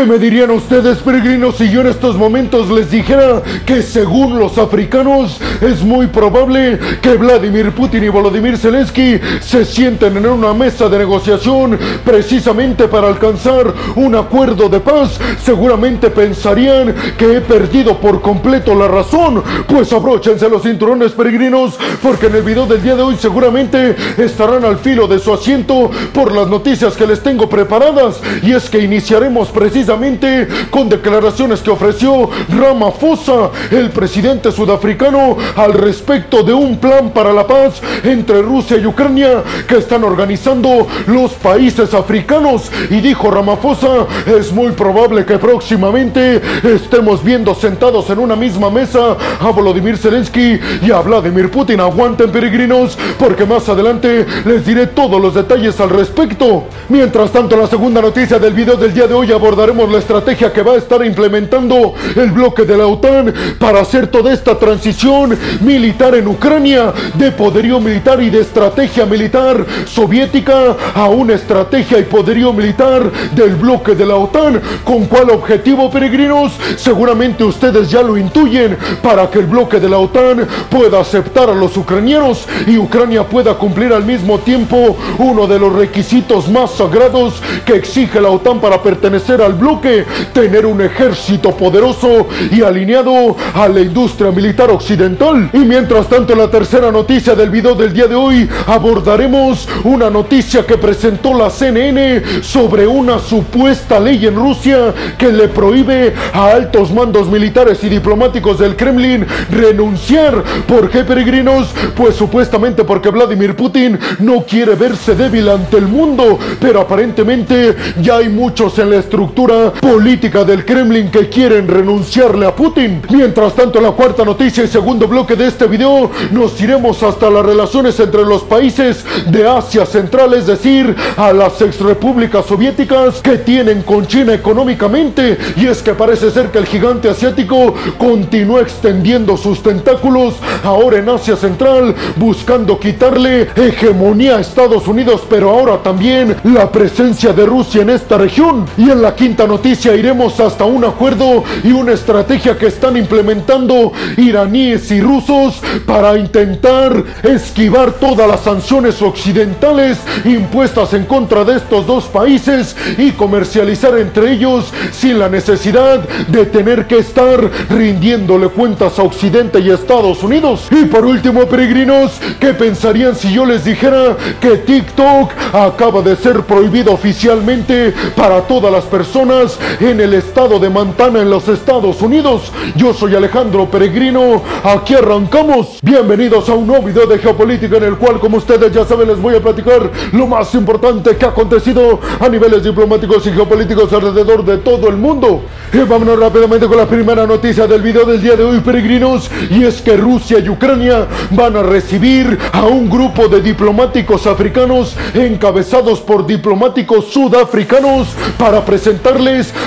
¿Qué me dirían ustedes, peregrinos, si yo en estos momentos les dijera que según los africanos es muy probable que Vladimir Putin y Volodymyr Zelensky se sienten en una mesa de negociación precisamente para alcanzar un acuerdo de paz? Seguramente pensarían que he perdido por completo la razón. Pues abróchense los cinturones, peregrinos, porque en el video del día de hoy seguramente estarán al filo de su asiento por las noticias que les tengo preparadas. Y es que iniciaremos precisamente con declaraciones que ofreció Ramaphosa, el presidente sudafricano, al respecto de un plan para la paz entre Rusia y Ucrania que están organizando los países africanos. Y dijo Ramaphosa, es muy probable que próximamente estemos viendo sentados en una misma mesa a Volodymyr Zelensky y a Vladimir Putin. Aguanten peregrinos, porque más adelante les diré todos los detalles al respecto. Mientras tanto, la segunda noticia del video del día de hoy la estrategia que va a estar implementando el bloque de la OTAN para hacer toda esta transición militar en Ucrania de poderío militar y de estrategia militar soviética a una estrategia y poderío militar del bloque de la OTAN. ¿Con cuál objetivo, peregrinos? Seguramente ustedes ya lo intuyen para que el bloque de la OTAN pueda aceptar a los ucranianos y Ucrania pueda cumplir al mismo tiempo uno de los requisitos más sagrados que exige la OTAN para pertenecer al bloque, tener un ejército poderoso y alineado a la industria militar occidental. Y mientras tanto, la tercera noticia del video del día de hoy abordaremos una noticia que presentó la CNN sobre una supuesta ley en Rusia que le prohíbe a altos mandos militares y diplomáticos del Kremlin renunciar. ¿Por qué, peregrinos? Pues supuestamente porque Vladimir Putin no quiere verse débil ante el mundo, pero aparentemente ya hay muchos en la estructura política del Kremlin que quieren renunciarle a Putin. Mientras tanto, la cuarta noticia y segundo bloque de este video, nos iremos hasta las relaciones entre los países de Asia Central, es decir, a las exrepúblicas soviéticas que tienen con China económicamente. Y es que parece ser que el gigante asiático continúa extendiendo sus tentáculos ahora en Asia Central, buscando quitarle hegemonía a Estados Unidos, pero ahora también la presencia de Rusia en esta región. Y en la quinta noticia iremos hasta un acuerdo y una estrategia que están implementando iraníes y rusos para intentar esquivar todas las sanciones occidentales impuestas en contra de estos dos países y comercializar entre ellos sin la necesidad de tener que estar rindiéndole cuentas a Occidente y Estados Unidos. Y por último, peregrinos, ¿qué pensarían si yo les dijera que TikTok acaba de ser prohibido oficialmente para todas las personas en el estado de Montana en los Estados Unidos. Yo soy Alejandro Peregrino, aquí arrancamos. Bienvenidos a un nuevo video de geopolítica en el cual, como ustedes ya saben, les voy a platicar lo más importante que ha acontecido a niveles diplomáticos y geopolíticos alrededor de todo el mundo. Y vámonos rápidamente con la primera noticia del video del día de hoy, peregrinos, y es que Rusia y Ucrania van a recibir a un grupo de diplomáticos africanos encabezados por diplomáticos sudafricanos para presentar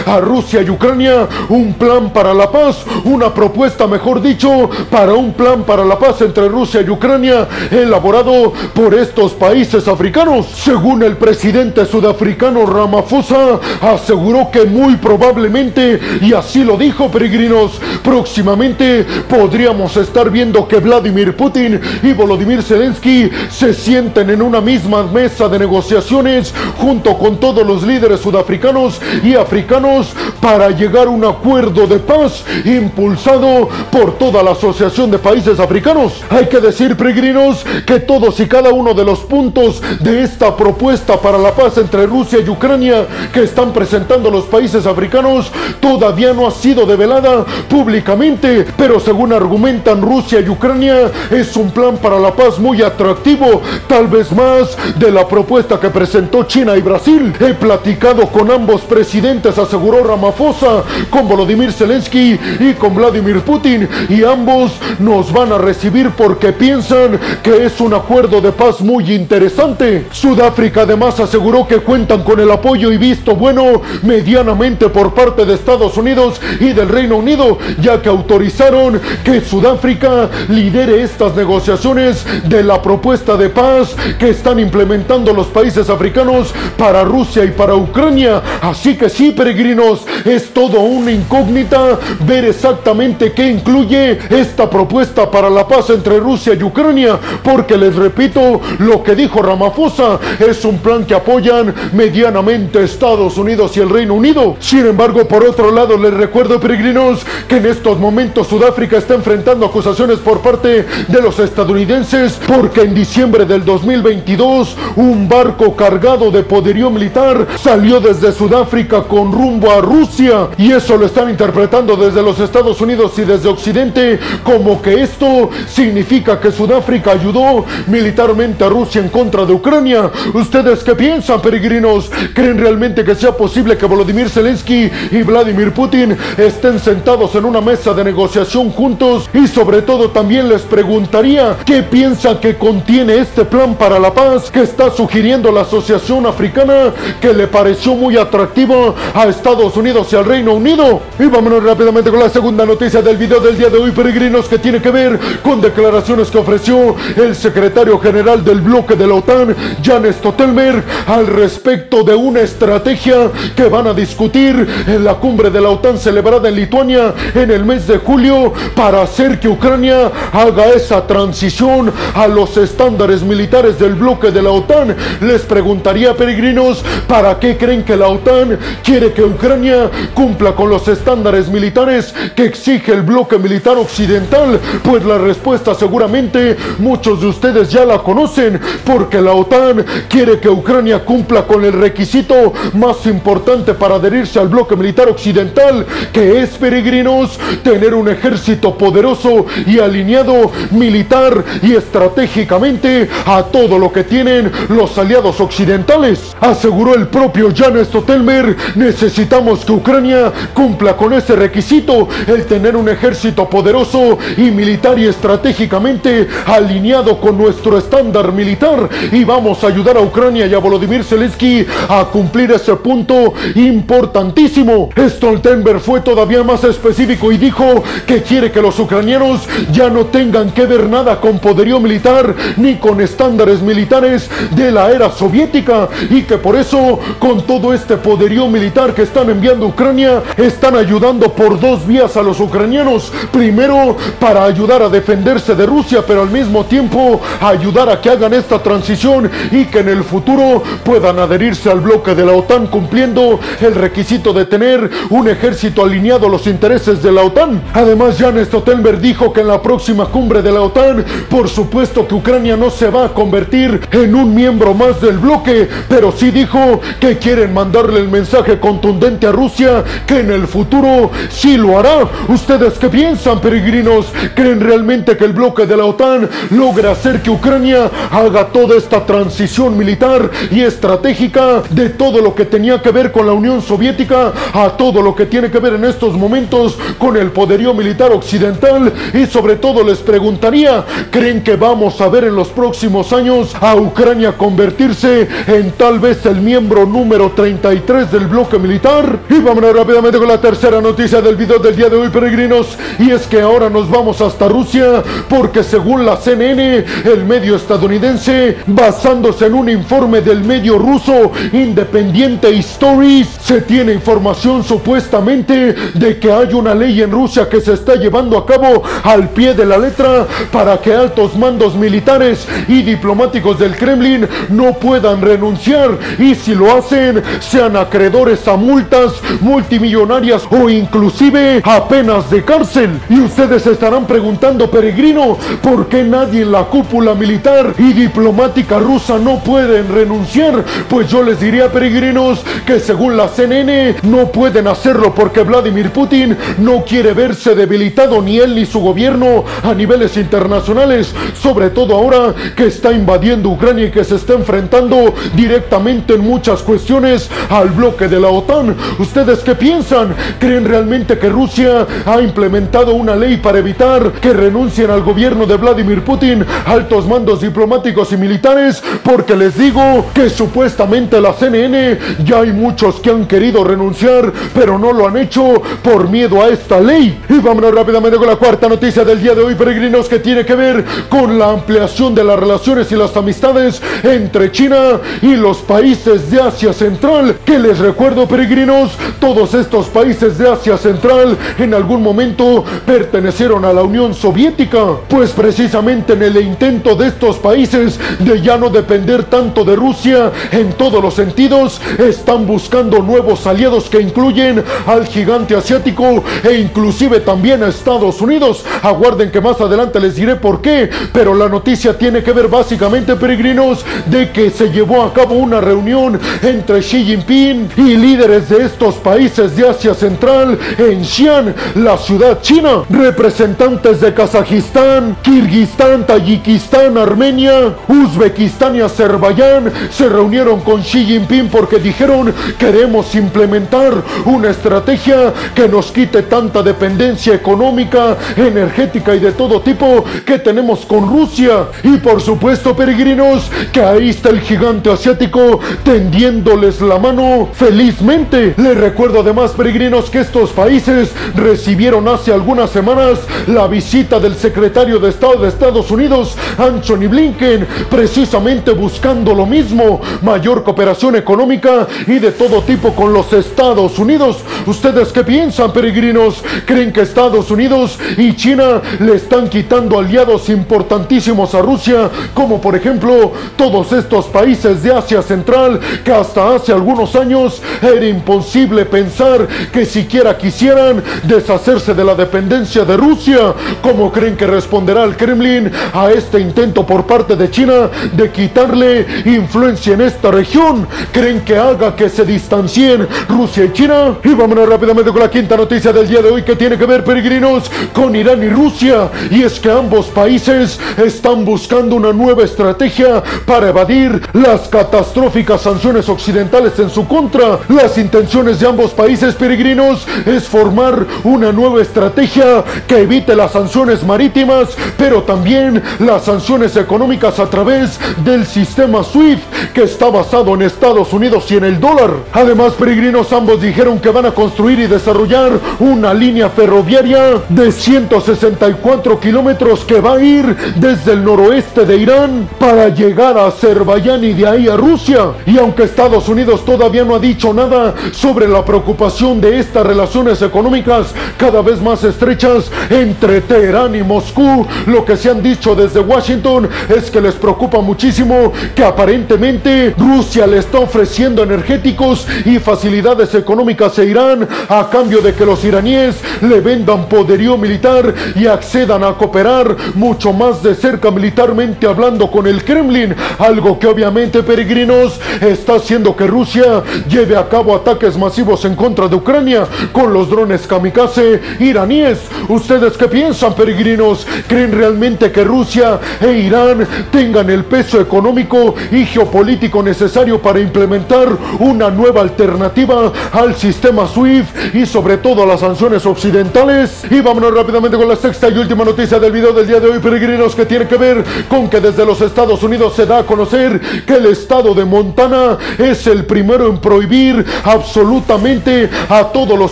a Rusia y Ucrania un plan para la paz, una propuesta, mejor dicho, para un plan para la paz entre Rusia y Ucrania elaborado por estos países africanos. Según el presidente sudafricano Ramaphosa, aseguró que muy probablemente, y así lo dijo peregrinos, próximamente podríamos estar viendo que Vladimir Putin y Volodymyr Zelensky se sienten en una misma mesa de negociaciones junto con todos los líderes sudafricanos y africanos para llegar a un acuerdo de paz impulsado por toda la Asociación de Países Africanos. Hay que decir, peregrinos, que todos y cada uno de los puntos de esta propuesta para la paz entre Rusia y Ucrania que están presentando los países africanos todavía no ha sido develada públicamente, pero según argumentan Rusia y Ucrania es un plan para la paz muy atractivo, tal vez más de la propuesta que presentó China y Brasil. He platicado con ambos presidentes aseguró Ramaphosa, con Volodymyr Zelensky y con Vladimir Putin, y ambos nos van a recibir porque piensan que es un acuerdo de paz muy interesante. Sudáfrica además aseguró que cuentan con el apoyo y visto bueno medianamente por parte de Estados Unidos y del Reino Unido, ya que autorizaron que Sudáfrica lidere estas negociaciones de la propuesta de paz que están implementando los países africanos para Rusia y para Ucrania. Así que sí, peregrinos, es todo una incógnita ver exactamente qué incluye esta propuesta para la paz entre Rusia y Ucrania, porque les repito, lo que dijo Ramaphosa es un plan que apoyan medianamente Estados Unidos y el Reino Unido. Sin embargo, por otro lado, les recuerdo, peregrinos, que en estos momentos Sudáfrica está enfrentando acusaciones por parte de los estadounidenses porque en diciembre del 2022 un barco cargado de poderío militar salió desde Sudáfrica con rumbo a Rusia y eso lo están interpretando desde los Estados Unidos y desde Occidente como que esto significa que Sudáfrica ayudó militarmente a Rusia en contra de Ucrania. ¿Ustedes qué piensan, peregrinos? ¿Creen realmente que sea posible que Volodymyr Zelensky y Vladimir Putin estén sentados en una mesa de negociación juntos? Y sobre todo también les preguntaría qué piensan que contiene este plan para la paz que está sugiriendo la Asociación Africana que le pareció muy atractivo a Estados Unidos y al Reino Unido. Y vámonos rápidamente con la segunda noticia del video del día de hoy, peregrinos, que tiene que ver con declaraciones que ofreció el secretario general del bloque de la OTAN, Jan Stoltenberg, al respecto de una estrategia que van a discutir en la cumbre de la OTAN celebrada en Lituania en el mes de julio para hacer que Ucrania haga esa transición a los estándares militares del bloque de la OTAN. Les preguntaría, peregrinos, ¿para qué creen que la OTAN quiere que Ucrania cumpla con los estándares militares que exige el bloque militar occidental? Pues la respuesta seguramente muchos de ustedes ya la conocen, porque la OTAN quiere que Ucrania cumpla con el requisito más importante para adherirse al bloque militar occidental, que es, peregrinos, tener un ejército poderoso y alineado militar y estratégicamente a todo lo que tienen los aliados occidentales. Aseguró el propio Jan Stoltenberg, necesitamos que Ucrania cumpla con ese requisito, el tener un ejército poderoso y militar y estratégicamente alineado con nuestro estándar militar y vamos a ayudar a Ucrania y a Volodymyr Zelensky a cumplir ese punto importantísimo. Stoltenberg fue todavía más específico y dijo que quiere que los ucranianos ya no tengan que ver nada con poderío militar ni con estándares militares de la era soviética y que por eso con todo este poderío que están enviando a Ucrania están ayudando por dos vías a los ucranianos. Primero para ayudar a defenderse de Rusia, pero al mismo tiempo ayudar a que hagan esta transición y que en el futuro puedan adherirse al bloque de la OTAN cumpliendo el requisito de tener un ejército alineado a los intereses de la OTAN. Además, Jan Stoltenberg dijo que en la próxima cumbre de la OTAN, por supuesto que Ucrania no se va a convertir en un miembro más del bloque, pero sí dijo que quieren mandarle el mensaje contundente a Rusia que en el futuro sí lo hará. ¿Ustedes qué piensan, peregrinos? ¿Creen realmente que el bloque de la OTAN logra hacer que Ucrania haga toda esta transición militar y estratégica de todo lo que tenía que ver con la Unión Soviética a todo lo que tiene que ver en estos momentos con el poderío militar occidental? Y sobre todo les preguntaría, ¿creen que vamos a ver en los próximos años a Ucrania convertirse en tal vez el miembro número 33 del bloque militar? Y vámonos rápidamente con la tercera noticia del video del día de hoy, peregrinos. Y es que ahora nos vamos hasta Rusia porque según la CNN, el medio estadounidense, basándose en un informe del medio ruso independiente Stories, se tiene información supuestamente de que hay una ley en Rusia que se está llevando a cabo al pie de la letra para que altos mandos militares y diplomáticos del Kremlin no puedan renunciar y si lo hacen sean acreedores a multas multimillonarias o inclusive a penas de cárcel. Y ustedes estarán preguntando, peregrino, ¿por qué nadie en la cúpula militar y diplomática rusa no pueden renunciar? Pues yo les diría, peregrinos, que según la CNN no pueden hacerlo porque Vladimir Putin no quiere verse debilitado ni él ni su gobierno a niveles internacionales, sobre todo ahora que está invadiendo Ucrania y que se está enfrentando directamente en muchas cuestiones al bloque de la OTAN. ¿Ustedes qué piensan? ¿Creen realmente que Rusia ha implementado una ley para evitar que renuncien al gobierno de Vladimir Putin altos mandos diplomáticos y militares? Porque les digo que supuestamente la CNN ya hay muchos que han querido renunciar, pero no lo han hecho por miedo a esta ley. Y vámonos rápidamente con la cuarta noticia del día de hoy, peregrinos, que tiene que ver con la ampliación de las relaciones y las amistades entre China y los países de Asia Central. Que les recuerdo, peregrinos, todos estos países de Asia Central en algún momento pertenecieron a la Unión Soviética, pues precisamente en el intento de estos países de ya no depender tanto de Rusia en todos los sentidos, están buscando nuevos aliados que incluyen al gigante asiático e inclusive también a Estados Unidos. Aguarden que más adelante les diré por qué, pero la noticia tiene que ver básicamente, peregrinos, de que se llevó a cabo una reunión entre Xi Jinping y líderes de estos países de Asia Central en Xi'an, la ciudad china. Representantes de Kazajistán, Kirguistán, Tayikistán, Armenia, Uzbekistán y Azerbaiyán se reunieron con Xi Jinping porque dijeron queremos implementar una estrategia que nos quite tanta dependencia económica, energética y de todo tipo que tenemos con Rusia. Y por supuesto, peregrinos, que ahí está el gigante asiático tendiéndoles la mano felizmente. Les recuerdo además, peregrinos, que estos países recibieron hace algunas semanas la visita del secretario de Estado de Estados Unidos, Anthony Blinken, precisamente buscando lo mismo, mayor cooperación económica y de todo tipo con los Estados Unidos. ¿Ustedes qué piensan, peregrinos? ¿Creen que Estados Unidos y China le están quitando aliados importantísimos a Rusia, como por ejemplo todos estos países de Asia Central que hasta hace algunos años era imposible pensar que siquiera quisieran deshacerse de la dependencia de Rusia? ¿Cómo creen que responderá el Kremlin a este intento por parte de China de quitarle influencia en esta región? ¿Creen que haga que se distancien Rusia y China? Y vámonos rápidamente con la quinta noticia del día de hoy que tiene que ver, peregrinos, con Irán y Rusia. Y es que ambos países están buscando una nueva estrategia para evadir las catastróficas sanciones occidentales en su contra. Las intenciones de ambos países peregrinos es formar una nueva estrategia que evite las sanciones marítimas, pero también las sanciones económicas a través del sistema SWIFT que está basado en Estados Unidos y en el dólar. Además, peregrinos ambos dijeron que van a construir y desarrollar una línea ferroviaria de 164 kilómetros que va a ir desde el noroeste de Irán para llegar a Azerbaiyán y de ahí a Rusia. Y aunque Estados Unidos todavía no ha dicho nada sobre la preocupación de estas relaciones económicas cada vez más estrechas entre Teherán y Moscú, lo que se han dicho desde Washington es que les preocupa muchísimo que aparentemente Rusia le está ofreciendo energéticos y facilidades económicas a Irán a cambio de que los iraníes le vendan poderío militar y accedan a cooperar mucho más de cerca militarmente hablando con el Kremlin, algo que obviamente peregrinos está haciendo que Rusia lleve a cabo ataques masivos en contra de Ucrania con los drones kamikaze iraníes. ¿Ustedes qué piensan, peregrinos? ¿Creen realmente que Rusia e Irán tengan el peso económico y geopolítico necesario para implementar una nueva alternativa al sistema SWIFT y sobre todo a las sanciones occidentales? Y vámonos rápidamente con la sexta y última noticia del video del día de hoy, peregrinos, que tiene que ver con que desde los Estados Unidos se da a conocer que el estado de Montana es el primero en prohibir absolutamente a todos los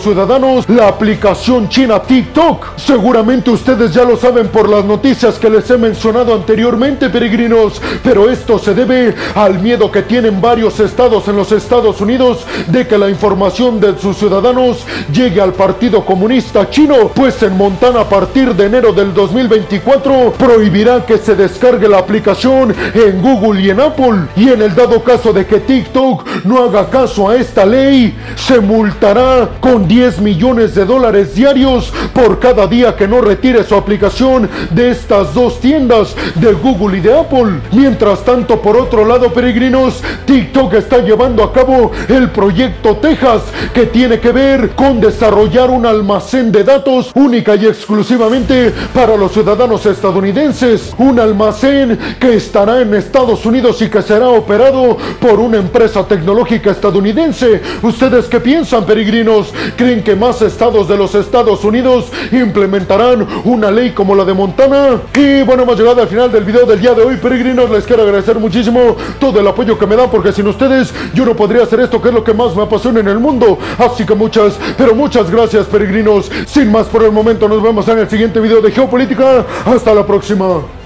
ciudadanos la aplicación china TikTok. Seguramente ustedes ya lo saben por las noticias que les he mencionado anteriormente, peregrinos, pero esto se debe al miedo que tienen varios estados en los Estados Unidos de que la información de sus ciudadanos llegue al Partido Comunista Chino, pues en Montana a partir de enero del 2024 prohibirá que se descargue la aplicación en Google y en Apple. Y en el dado caso de que TikTok no haga caso a esta ley, se multará con 10 millones de dólares diarios por cada día que no retire su aplicación de estas dos tiendas de Google y de Apple. Mientras tanto, por otro lado, peregrinos, TikTok está llevando a cabo el proyecto Texas que tiene que ver con desarrollar un almacén de datos única y exclusivamente para los ciudadanos estadounidenses. Un almacén que estará en Estados Unidos y que será operado por una empresa tecnológica estadounidense. ¿Ustedes qué piensan, peregrinos? ¿Creen que más estados de los Estados Unidos implementarán una ley como la de Montana? Y bueno, hemos llegado al final del video del día de hoy, peregrinos. Les quiero agradecer muchísimo todo el apoyo que me dan porque sin ustedes yo no podría hacer esto que es lo que más me apasiona en el mundo. Así que muchas, pero muchas gracias, peregrinos. Sin más por el momento, nos vemos en el siguiente video de Geopolítica. Hasta la próxima.